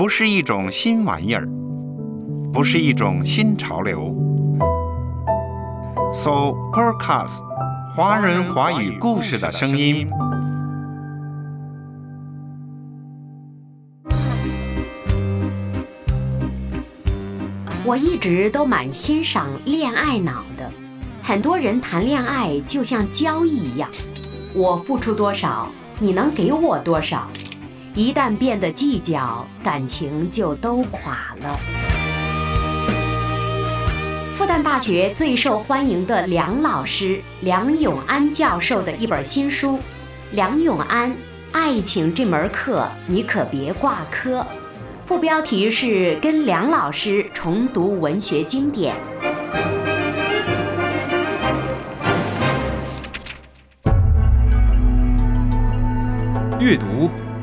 不是一种新玩意儿，不是一种新潮流。So podcast，华人华语故事的声音。我一直都蛮欣赏恋爱脑的，很多人谈恋爱就像交易一样，我付出多少，你能给我多少。一旦变得计较，感情就都垮了。复旦大学最受欢迎的梁老师梁永安教授的一本新书《梁永安爱情这门课你可别挂科》，副标题是“跟梁老师重读文学经典”。阅读。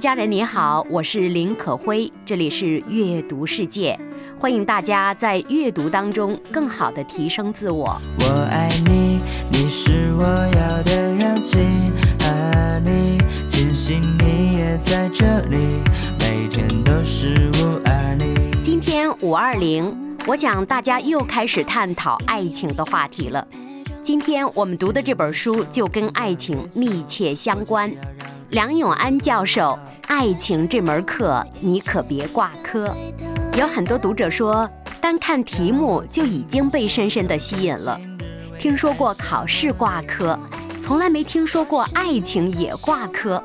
家人你好，我是林可辉，这里是阅读世界，欢迎大家在阅读当中更好的提升自我。我爱你，你是我要的氧气，爱你，庆幸你也在这里，每天都是五二零。今天五二零，我想大家又开始探讨爱情的话题了。今天我们读的这本书就跟爱情密切相关。梁永安教授，爱情这门课你可别挂科。有很多读者说，单看题目就已经被深深的吸引了。听说过考试挂科，从来没听说过爱情也挂科。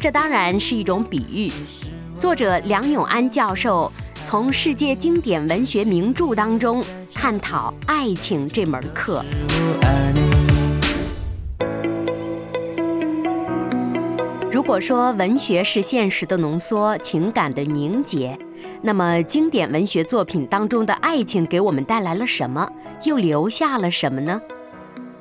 这当然是一种比喻。作者梁永安教授从世界经典文学名著当中探讨爱情这门课。如果说文学是现实的浓缩，情感的凝结，那么经典文学作品当中的爱情给我们带来了什么？又留下了什么呢？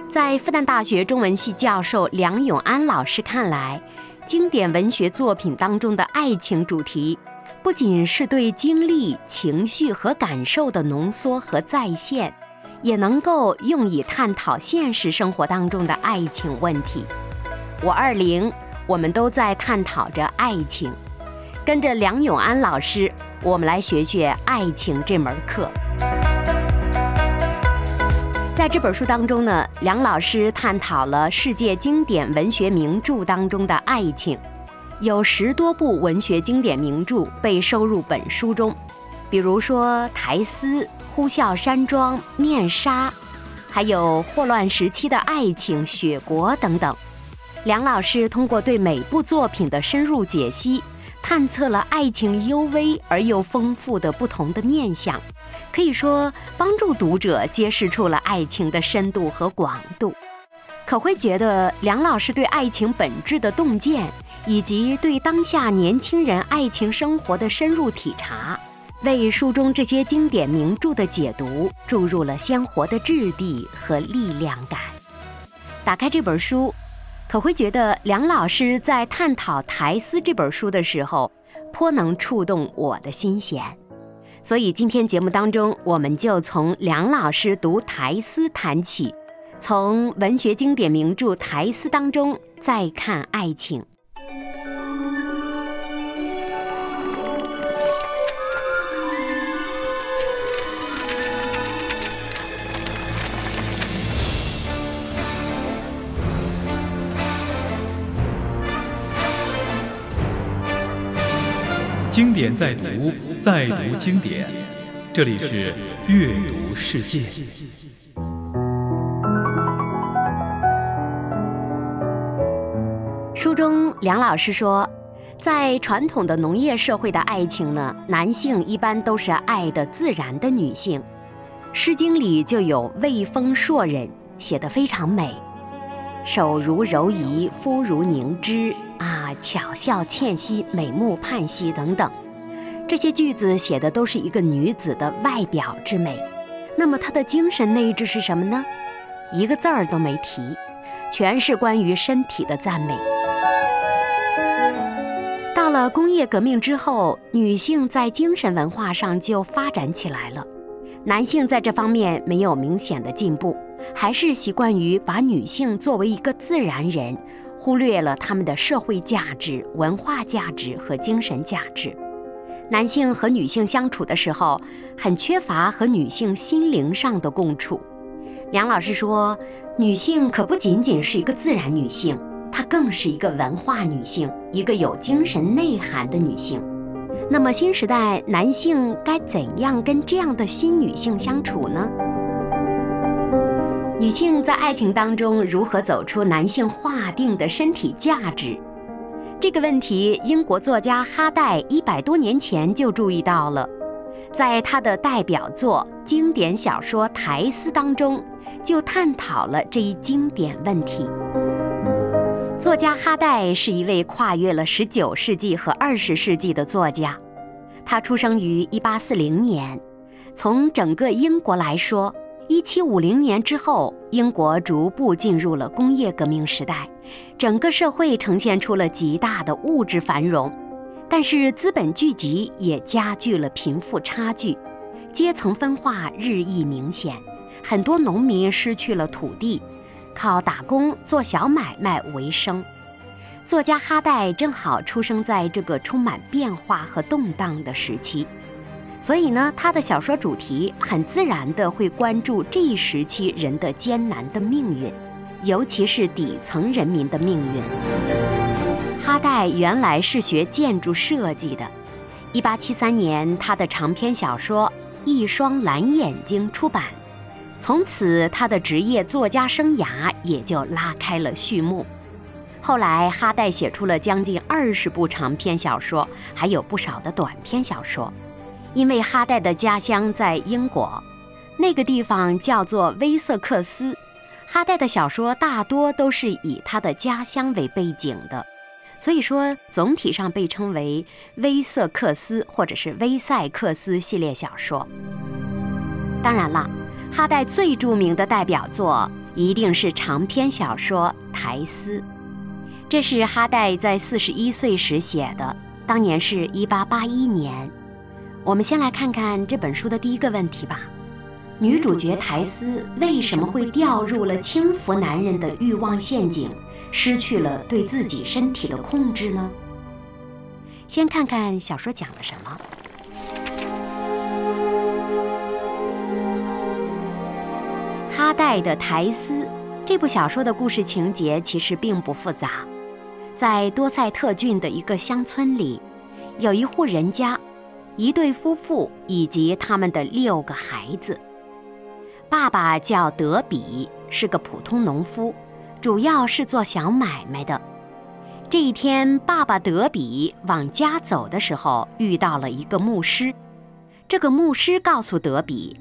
在复旦大学中文系教授梁永安老师看来，经典文学作品当中的爱情主题，不仅是对经历、情绪和感受的浓缩和再现，也能够用以探讨现实生活当中的爱情问题。五二零。我们都在探讨着爱情，跟着梁永安老师，我们来学学爱情这门课。在这本书当中呢，梁老师探讨了世界经典文学名著当中的爱情，有十多部文学经典名著被收入本书中，比如说《苔丝》《呼啸山庄》《面纱》，还有霍乱时期的爱情《雪国》等等。梁老师通过对每部作品的深入解析，探测了爱情幽微而又丰富的不同的面相，可以说帮助读者揭示出了爱情的深度和广度。可会觉得梁老师对爱情本质的洞见，以及对当下年轻人爱情生活的深入体察，为书中这些经典名著的解读注入了鲜活的质地和力量感。打开这本书。可会觉得梁老师在探讨《苔丝》这本书的时候，颇能触动我的心弦，所以今天节目当中，我们就从梁老师读《苔丝》谈起，从文学经典名著《苔丝》当中再看爱情。典在读，在读经典。这里是阅读世界。书中梁老师说，在传统的农业社会的爱情呢，男性一般都是爱的自然的女性。《诗经》里就有“卫风硕忍”，写得非常美，“手如柔夷，肤如凝脂”。啊，巧笑倩兮，美目盼兮等等，这些句子写的都是一个女子的外表之美。那么她的精神内质是什么呢？一个字儿都没提，全是关于身体的赞美。到了工业革命之后，女性在精神文化上就发展起来了，男性在这方面没有明显的进步，还是习惯于把女性作为一个自然人。忽略了他们的社会价值、文化价值和精神价值。男性和女性相处的时候，很缺乏和女性心灵上的共处。梁老师说，女性可不仅仅是一个自然女性，她更是一个文化女性，一个有精神内涵的女性。那么，新时代男性该怎样跟这样的新女性相处呢？女性在爱情当中如何走出男性划定的身体价值？这个问题，英国作家哈代一百多年前就注意到了，在他的代表作经典小说《苔丝》当中，就探讨了这一经典问题。作家哈代是一位跨越了十九世纪和二十世纪的作家，他出生于一八四零年，从整个英国来说。一七五零年之后，英国逐步进入了工业革命时代，整个社会呈现出了极大的物质繁荣，但是资本聚集也加剧了贫富差距，阶层分化日益明显，很多农民失去了土地，靠打工做小买卖为生。作家哈代正好出生在这个充满变化和动荡的时期。所以呢，他的小说主题很自然地会关注这一时期人的艰难的命运，尤其是底层人民的命运。哈代原来是学建筑设计的，1873年他的长篇小说《一双蓝眼睛》出版，从此他的职业作家生涯也就拉开了序幕。后来，哈代写出了将近二十部长篇小说，还有不少的短篇小说。因为哈代的家乡在英国，那个地方叫做威瑟克斯，哈代的小说大多都是以他的家乡为背景的，所以说总体上被称为威瑟克斯或者是威塞克斯系列小说。当然了，哈代最著名的代表作一定是长篇小说《苔丝》，这是哈代在四十一岁时写的，当年是一八八一年。我们先来看看这本书的第一个问题吧：女主角苔丝为什么会掉入了轻浮男人的欲望陷阱，失去了对自己身体的控制呢？先看看小说讲了什么。哈代的《苔丝》这部小说的故事情节其实并不复杂，在多塞特郡的一个乡村里，有一户人家。一对夫妇以及他们的六个孩子。爸爸叫德比，是个普通农夫，主要是做小买卖的。这一天，爸爸德比往家走的时候，遇到了一个牧师。这个牧师告诉德比，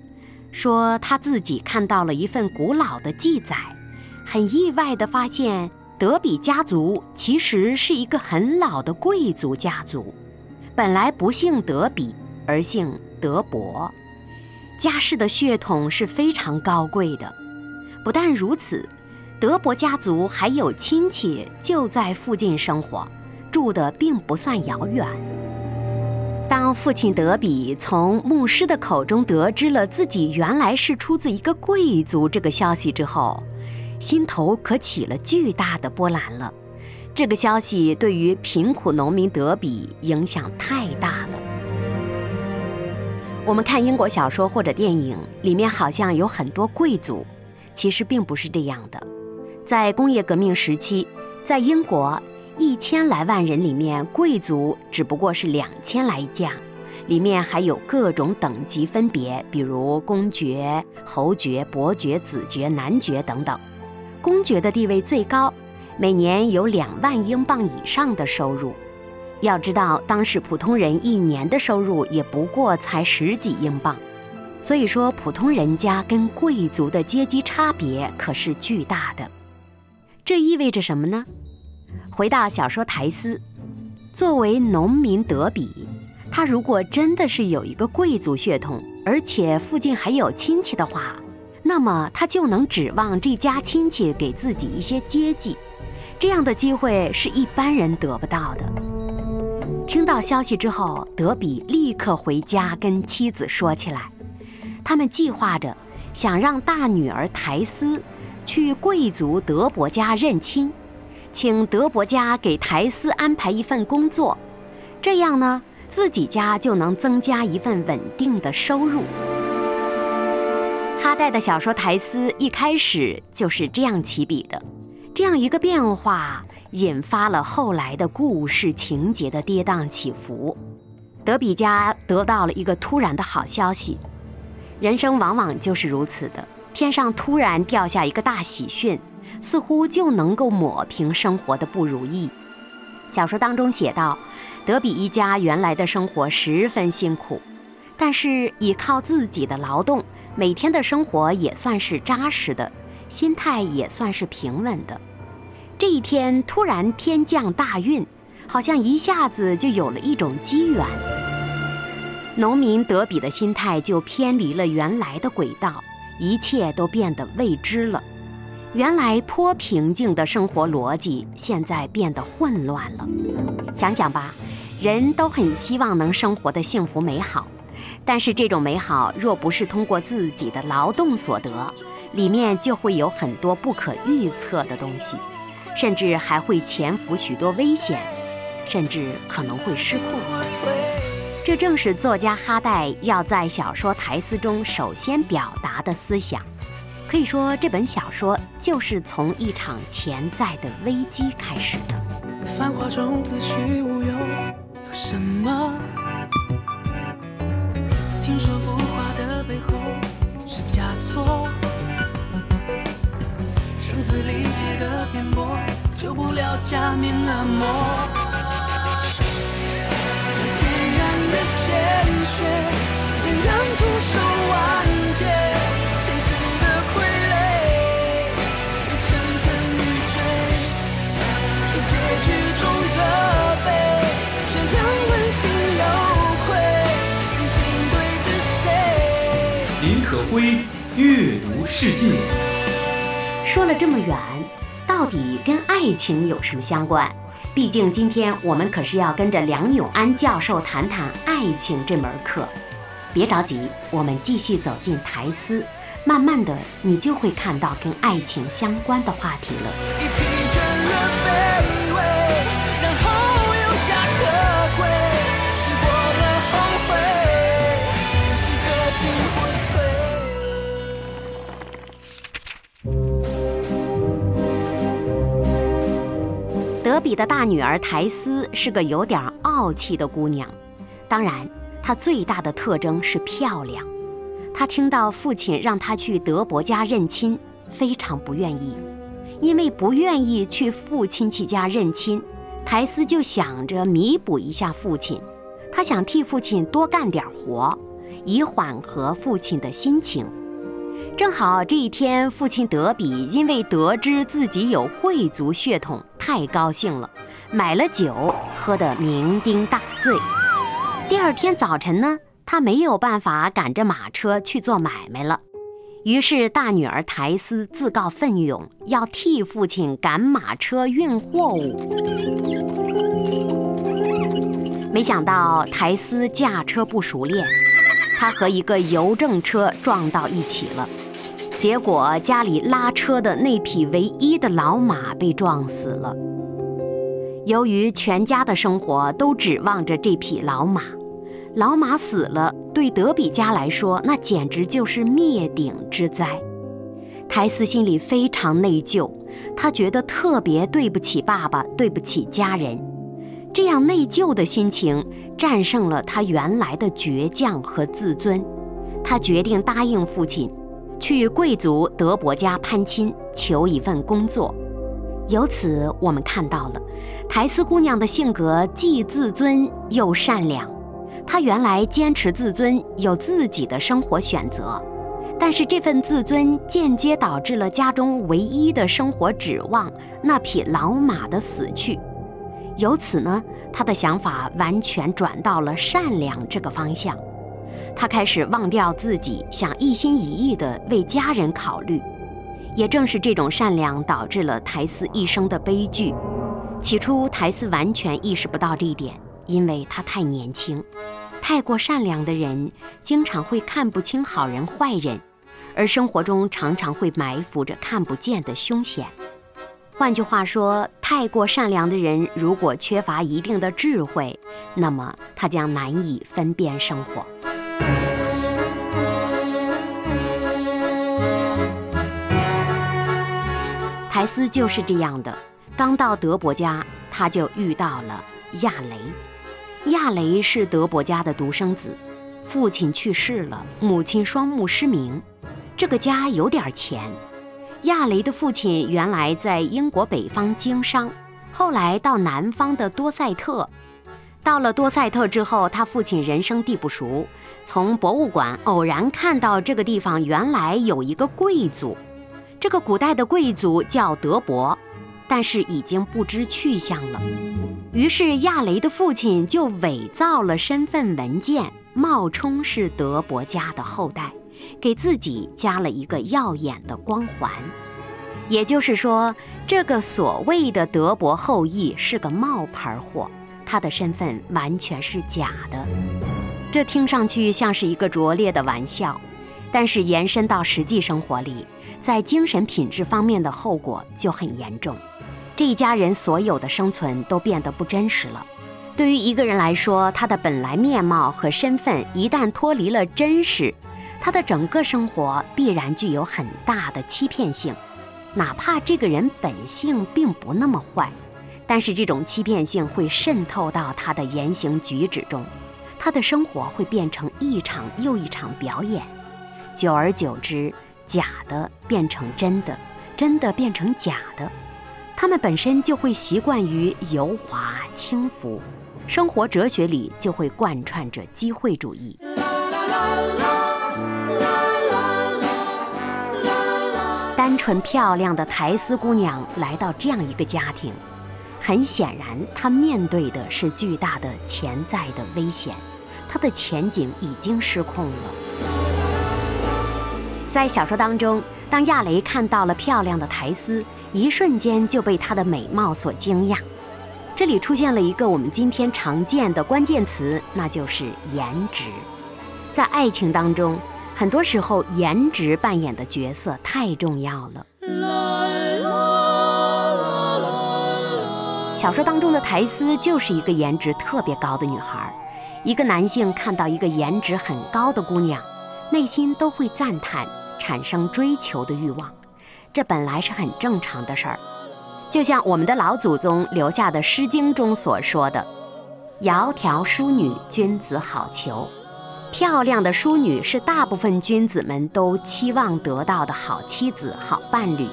说他自己看到了一份古老的记载，很意外地发现，德比家族其实是一个很老的贵族家族。本来不姓德比，而姓德伯，家世的血统是非常高贵的。不但如此，德伯家族还有亲戚就在附近生活，住的并不算遥远。当父亲德比从牧师的口中得知了自己原来是出自一个贵族这个消息之后，心头可起了巨大的波澜了。这个消息对于贫苦农民德比影响太大了。我们看英国小说或者电影，里面好像有很多贵族，其实并不是这样的。在工业革命时期，在英国一千来万人里面，贵族只不过是两千来家，里面还有各种等级分别，比如公爵、侯爵、伯爵、子爵、男爵等等。公爵的地位最高。每年有两万英镑以上的收入，要知道当时普通人一年的收入也不过才十几英镑，所以说普通人家跟贵族的阶级差别可是巨大的。这意味着什么呢？回到小说台丝，作为农民德比，他如果真的是有一个贵族血统，而且附近还有亲戚的话，那么他就能指望这家亲戚给自己一些接济。这样的机会是一般人得不到的。听到消息之后，德比立刻回家跟妻子说起来，他们计划着想让大女儿苔丝去贵族德伯家认亲，请德伯家给苔丝安排一份工作，这样呢，自己家就能增加一份稳定的收入。哈代的小说苔丝一开始就是这样起笔的。这样一个变化，引发了后来的故事情节的跌宕起伏。德比家得到了一个突然的好消息，人生往往就是如此的，天上突然掉下一个大喜讯，似乎就能够抹平生活的不如意。小说当中写道，德比一家原来的生活十分辛苦，但是依靠自己的劳动，每天的生活也算是扎实的。心态也算是平稳的。这一天突然天降大运，好像一下子就有了一种机缘。农民德比的心态就偏离了原来的轨道，一切都变得未知了。原来颇平静的生活逻辑，现在变得混乱了。想想吧，人都很希望能生活的幸福美好，但是这种美好若不是通过自己的劳动所得，里面就会有很多不可预测的东西，甚至还会潜伏许多危险，甚至可能会失控。这正是作家哈代要在小说台词中首先表达的思想。可以说，这本小说就是从一场潜在的危机开始的。繁华中自虚乌有，有什么？听说假面恶魔。这坚然的鲜血，怎样徒手完结？现实的傀儡，一层层欲坠。这结局中责备，这样问心有愧，真心对着谁？林可辉阅读世界。说了这么远，到底跟爱情有什么相关？毕竟今天我们可是要跟着梁永安教授谈谈爱情这门课。别着急，我们继续走进台词，慢慢的你就会看到跟爱情相关的话题了。比的大女儿苔丝是个有点傲气的姑娘，当然，她最大的特征是漂亮。她听到父亲让她去德伯家认亲，非常不愿意，因为不愿意去父亲戚家认亲，苔丝就想着弥补一下父亲，她想替父亲多干点活，以缓和父亲的心情。正好这一天，父亲德比因为得知自己有贵族血统，太高兴了，买了酒喝得酩酊大醉。第二天早晨呢，他没有办法赶着马车去做买卖了，于是大女儿苔丝自告奋勇要替父亲赶马车运货物。没想到苔丝驾车不熟练，他和一个邮政车撞到一起了。结果家里拉车的那匹唯一的老马被撞死了。由于全家的生活都指望着这匹老马，老马死了，对德比家来说，那简直就是灭顶之灾。台斯心里非常内疚，他觉得特别对不起爸爸，对不起家人。这样内疚的心情战胜了他原来的倔强和自尊，他决定答应父亲。去贵族德伯家攀亲，求一份工作。由此，我们看到了台斯姑娘的性格既自尊又善良。她原来坚持自尊，有自己的生活选择，但是这份自尊间接导致了家中唯一的生活指望那匹老马的死去。由此呢，他的想法完全转到了善良这个方向。他开始忘掉自己，想一心一意地为家人考虑。也正是这种善良，导致了苔丝一生的悲剧。起初，苔丝完全意识不到这一点，因为他太年轻。太过善良的人，经常会看不清好人坏人，而生活中常常会埋伏着看不见的凶险。换句话说，太过善良的人，如果缺乏一定的智慧，那么他将难以分辨生活。苔丝就是这样的。刚到德伯家，他就遇到了亚雷。亚雷是德伯家的独生子，父亲去世了，母亲双目失明。这个家有点钱。亚雷的父亲原来在英国北方经商，后来到南方的多塞特。到了多塞特之后，他父亲人生地不熟，从博物馆偶然看到这个地方原来有一个贵族。这个古代的贵族叫德伯，但是已经不知去向了。于是亚雷的父亲就伪造了身份文件，冒充是德伯家的后代，给自己加了一个耀眼的光环。也就是说，这个所谓的德伯后裔是个冒牌货，他的身份完全是假的。这听上去像是一个拙劣的玩笑，但是延伸到实际生活里。在精神品质方面的后果就很严重，这一家人所有的生存都变得不真实了。对于一个人来说，他的本来面貌和身份一旦脱离了真实，他的整个生活必然具有很大的欺骗性。哪怕这个人本性并不那么坏，但是这种欺骗性会渗透到他的言行举止中，他的生活会变成一场又一场表演，久而久之。假的变成真的，真的变成假的，他们本身就会习惯于油滑轻浮，生活哲学里就会贯穿着机会主义。单纯漂亮的苔丝姑娘来到这样一个家庭，很显然她面对的是巨大的潜在的危险，她的前景已经失控了。在小说当中，当亚雷看到了漂亮的苔丝，一瞬间就被她的美貌所惊讶。这里出现了一个我们今天常见的关键词，那就是颜值。在爱情当中，很多时候颜值扮演的角色太重要了。小说当中的苔丝就是一个颜值特别高的女孩。一个男性看到一个颜值很高的姑娘，内心都会赞叹。产生追求的欲望，这本来是很正常的事儿。就像我们的老祖宗留下的《诗经》中所说的：“窈窕淑女，君子好逑。”漂亮的淑女是大部分君子们都期望得到的好妻子、好伴侣。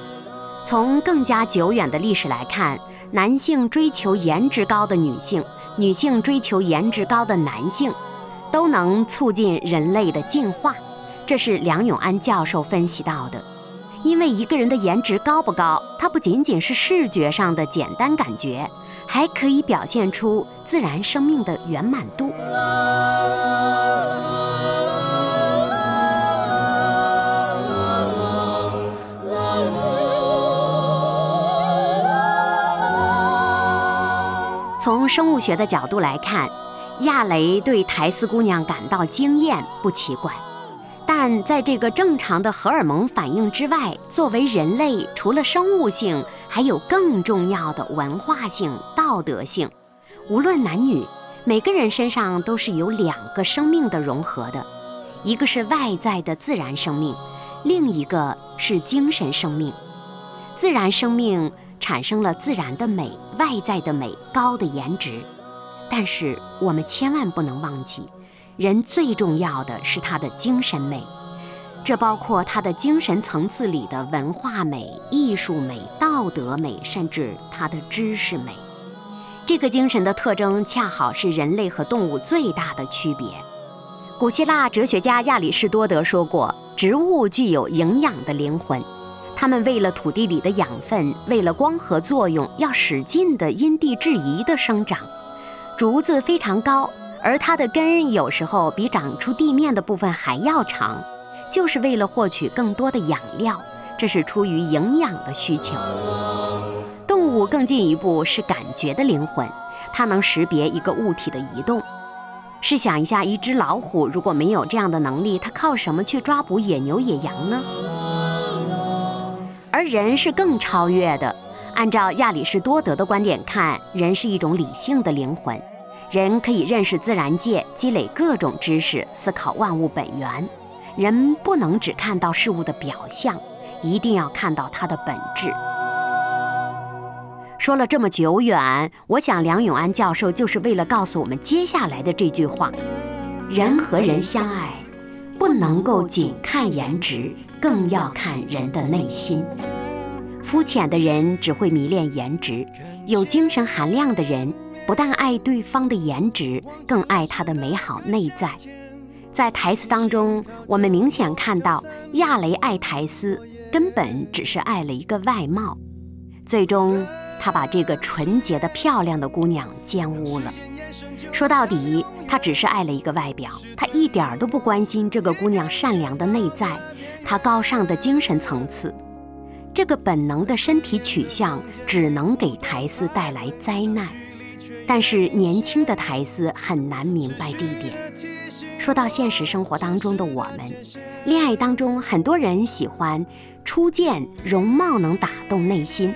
从更加久远的历史来看，男性追求颜值高的女性，女性追求颜值高的男性，都能促进人类的进化。这是梁永安教授分析到的，因为一个人的颜值高不高，它不仅仅是视觉上的简单感觉，还可以表现出自然生命的圆满度。从生物学的角度来看，亚雷对苔丝姑娘感到惊艳不奇怪。但在这个正常的荷尔蒙反应之外，作为人类，除了生物性，还有更重要的文化性、道德性。无论男女，每个人身上都是有两个生命的融合的，一个是外在的自然生命，另一个是精神生命。自然生命产生了自然的美，外在的美，高的颜值。但是我们千万不能忘记。人最重要的是他的精神美，这包括他的精神层次里的文化美、艺术美、道德美，甚至他的知识美。这个精神的特征恰好是人类和动物最大的区别。古希腊哲学家亚里士多德说过：“植物具有营养的灵魂，它们为了土地里的养分，为了光合作用，要使劲的因地制宜的生长。竹子非常高，而它的根有时候比长出地面的部分还要长，就是为了获取更多的养料，这是出于营养的需求。动物更进一步是感觉的灵魂，它能识别一个物体的移动。试想一下，一只老虎如果没有这样的能力，它靠什么去抓捕野牛、野羊呢？而人是更超越的。按照亚里士多德的观点看，人是一种理性的灵魂，人可以认识自然界，积累各种知识，思考万物本源。人不能只看到事物的表象，一定要看到它的本质。说了这么久远，我想梁永安教授就是为了告诉我们接下来的这句话：人和人相爱，不能够仅看颜值，更要看人的内心。肤浅的人只会迷恋颜值，有精神含量的人不但爱对方的颜值，更爱他的美好内在。在台词当中，我们明显看到亚雷爱台斯，根本只是爱了一个外貌，最终。他把这个纯洁的、漂亮的姑娘奸污了。说到底，他只是爱了一个外表，他一点都不关心这个姑娘善良的内在，她高尚的精神层次。这个本能的身体取向只能给苔丝带来灾难。但是年轻的苔丝很难明白这一点。说到现实生活当中的我们，恋爱当中很多人喜欢初见容貌能打动内心。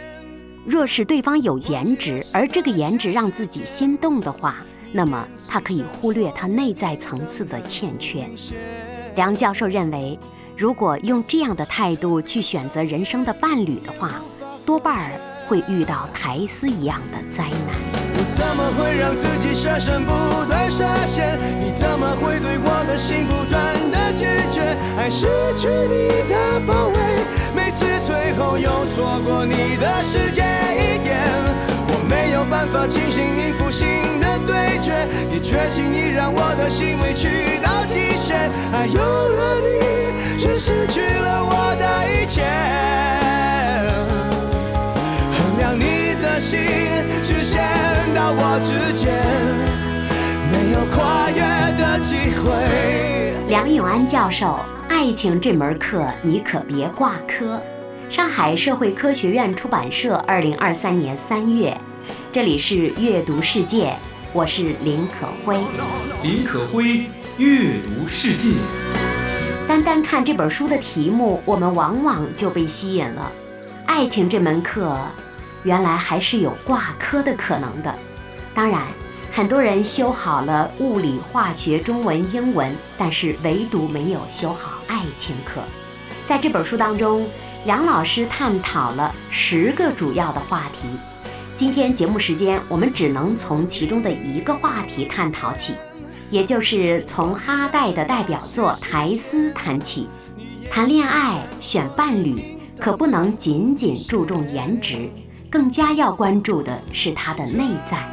若是对方有颜值，而这个颜值让自己心动的话，那么他可以忽略他内在层次的欠缺。梁教授认为，如果用这样的态度去选择人生的伴侣的话，多半儿会遇到台丝一样的灾难。我怎么会让自己设身不断设限？你怎么会对我的心不断的拒绝？爱失去你的包围。每次退后又错过你的世界一点，没有办法清醒应付新的对决，也确信你让我的心委屈到极限。爱有了你，却失去了我的一切。衡量你的心，直线到我之间，没有跨越的机会。梁永安教授。爱情这门课，你可别挂科。上海社会科学院出版社，二零二三年三月。这里是阅读世界，我是林可辉。林可辉，阅读世界。单单看这本书的题目，我们往往就被吸引了。爱情这门课，原来还是有挂科的可能的。当然。很多人修好了物理、化学、中文、英文，但是唯独没有修好爱情课。在这本书当中，杨老师探讨了十个主要的话题。今天节目时间，我们只能从其中的一个话题探讨起，也就是从哈代的代表作《苔丝》谈起。谈恋爱选伴侣，可不能仅仅注重颜值，更加要关注的是他的内在。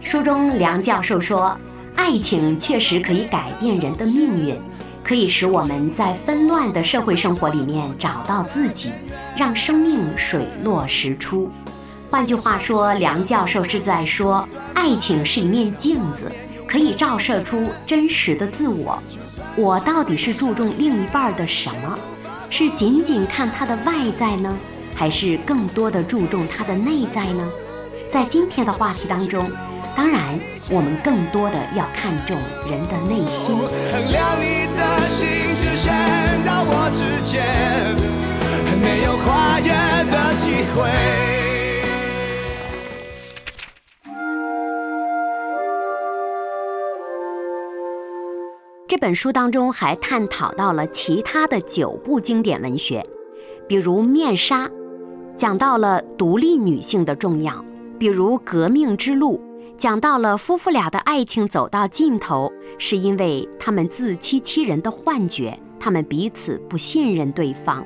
书中梁教授说，爱情确实可以改变人的命运，可以使我们在纷乱的社会生活里面找到自己，让生命水落石出。换句话说，梁教授是在说，爱情是一面镜子，可以照射出真实的自我。我到底是注重另一半的什么？是仅仅看他的外在呢，还是更多的注重他的内在呢？在今天的话题当中。当然，我们更多的要看重人的内心。衡量你的心只到我之前，没有跨越的机会这本书当中还探讨到了其他的九部经典文学，比如《面纱》，讲到了独立女性的重要；比如《革命之路》。讲到了夫妇俩的爱情走到尽头，是因为他们自欺欺人的幻觉，他们彼此不信任对方。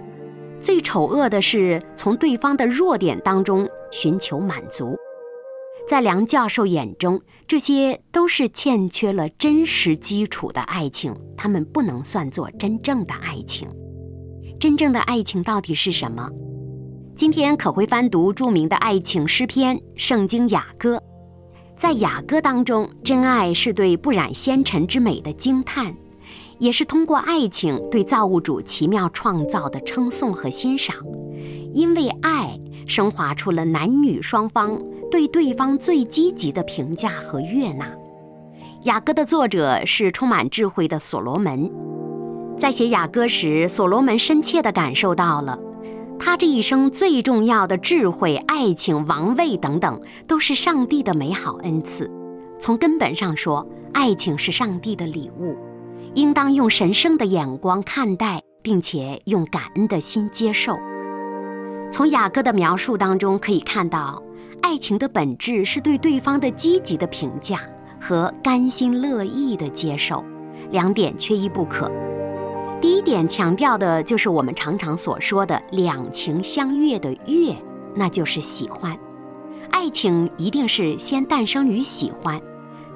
最丑恶的是从对方的弱点当中寻求满足。在梁教授眼中，这些都是欠缺了真实基础的爱情，他们不能算作真正的爱情。真正的爱情到底是什么？今天可会翻读著名的爱情诗篇《圣经雅歌》。在雅歌当中，真爱是对不染纤尘之美的惊叹，也是通过爱情对造物主奇妙创造的称颂和欣赏。因为爱，升华出了男女双方对对方最积极的评价和悦纳。雅歌的作者是充满智慧的所罗门，在写雅歌时，所罗门深切地感受到了。他这一生最重要的智慧、爱情、王位等等，都是上帝的美好恩赐。从根本上说，爱情是上帝的礼物，应当用神圣的眼光看待，并且用感恩的心接受。从雅各的描述当中可以看到，爱情的本质是对对方的积极的评价和甘心乐意的接受，两点缺一不可。第一点强调的就是我们常常所说的两情相悦的悦，那就是喜欢。爱情一定是先诞生于喜欢，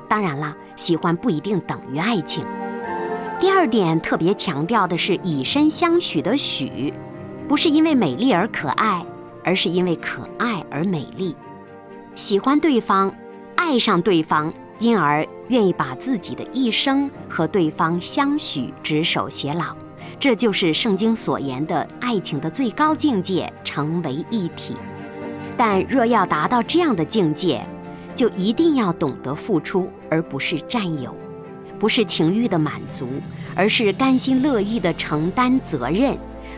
当然了，喜欢不一定等于爱情。第二点特别强调的是以身相许的许，不是因为美丽而可爱，而是因为可爱而美丽。喜欢对方，爱上对方。因而愿意把自己的一生和对方相许，执手偕老，这就是圣经所言的爱情的最高境界，成为一体。但若要达到这样的境界，就一定要懂得付出，而不是占有；不是情欲的满足，而是甘心乐意的承担责任；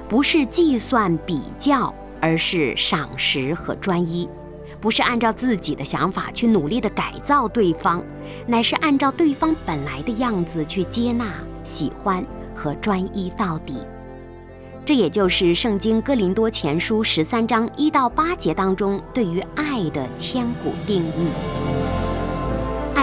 不是计算比较，而是赏识和专一。不是按照自己的想法去努力的改造对方，乃是按照对方本来的样子去接纳、喜欢和专一到底。这也就是《圣经·哥林多前书》十三章一到八节当中对于爱的千古定义。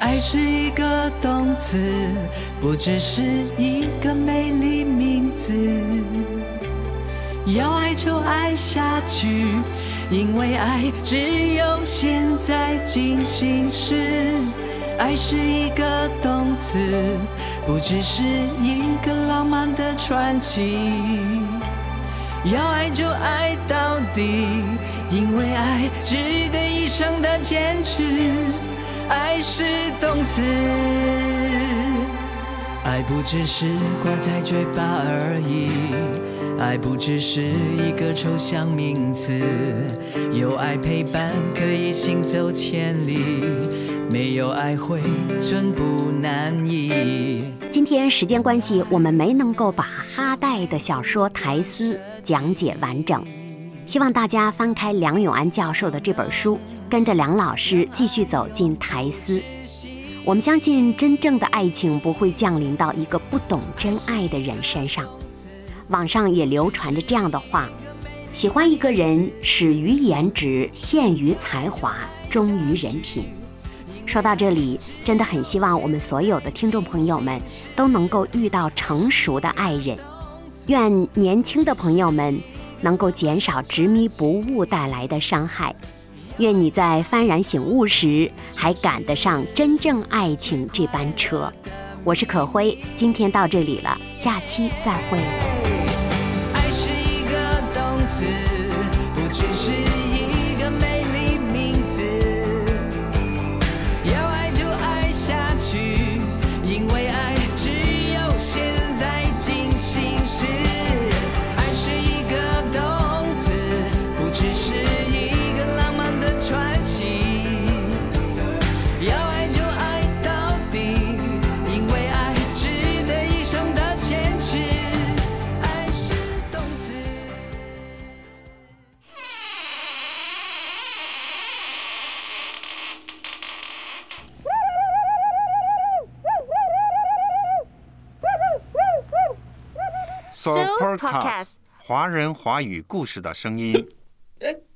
爱是一个动词，不只是一个美丽名字。要爱就爱下去，因为爱只有现在进行时。爱是一个动词，不只是一个浪漫的传奇。要爱就爱到底，因为爱值得一生的坚持。爱是动词，爱不只是挂在嘴巴而已。爱不只是一个抽象名词，有爱陪伴可以行走千里，没有爱会寸步难移。今天时间关系，我们没能够把哈代的小说《苔丝》讲解完整，希望大家翻开梁永安教授的这本书，跟着梁老师继续走进苔丝。我们相信，真正的爱情不会降临到一个不懂真爱的人身上。网上也流传着这样的话：喜欢一个人，始于颜值，陷于才华，忠于人品。说到这里，真的很希望我们所有的听众朋友们都能够遇到成熟的爱人。愿年轻的朋友们能够减少执迷不悟带来的伤害。愿你在幡然醒悟时，还赶得上真正爱情这班车。我是可辉，今天到这里了，下期再会。爱是一个动词不只是。华人华语故事的声音。